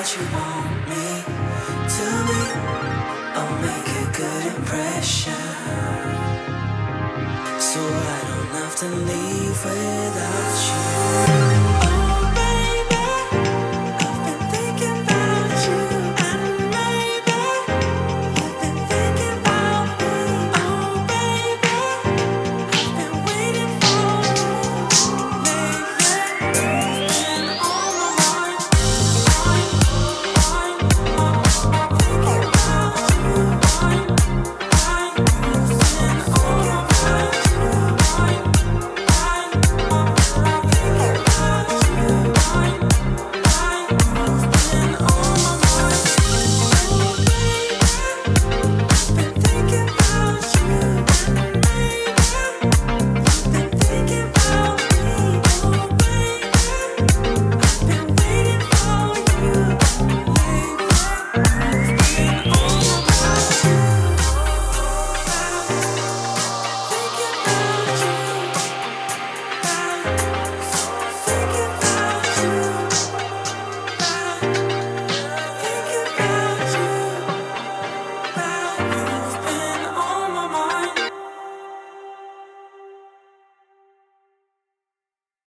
what you want me to be. I'll make a good impression. So I don't have to leave without you.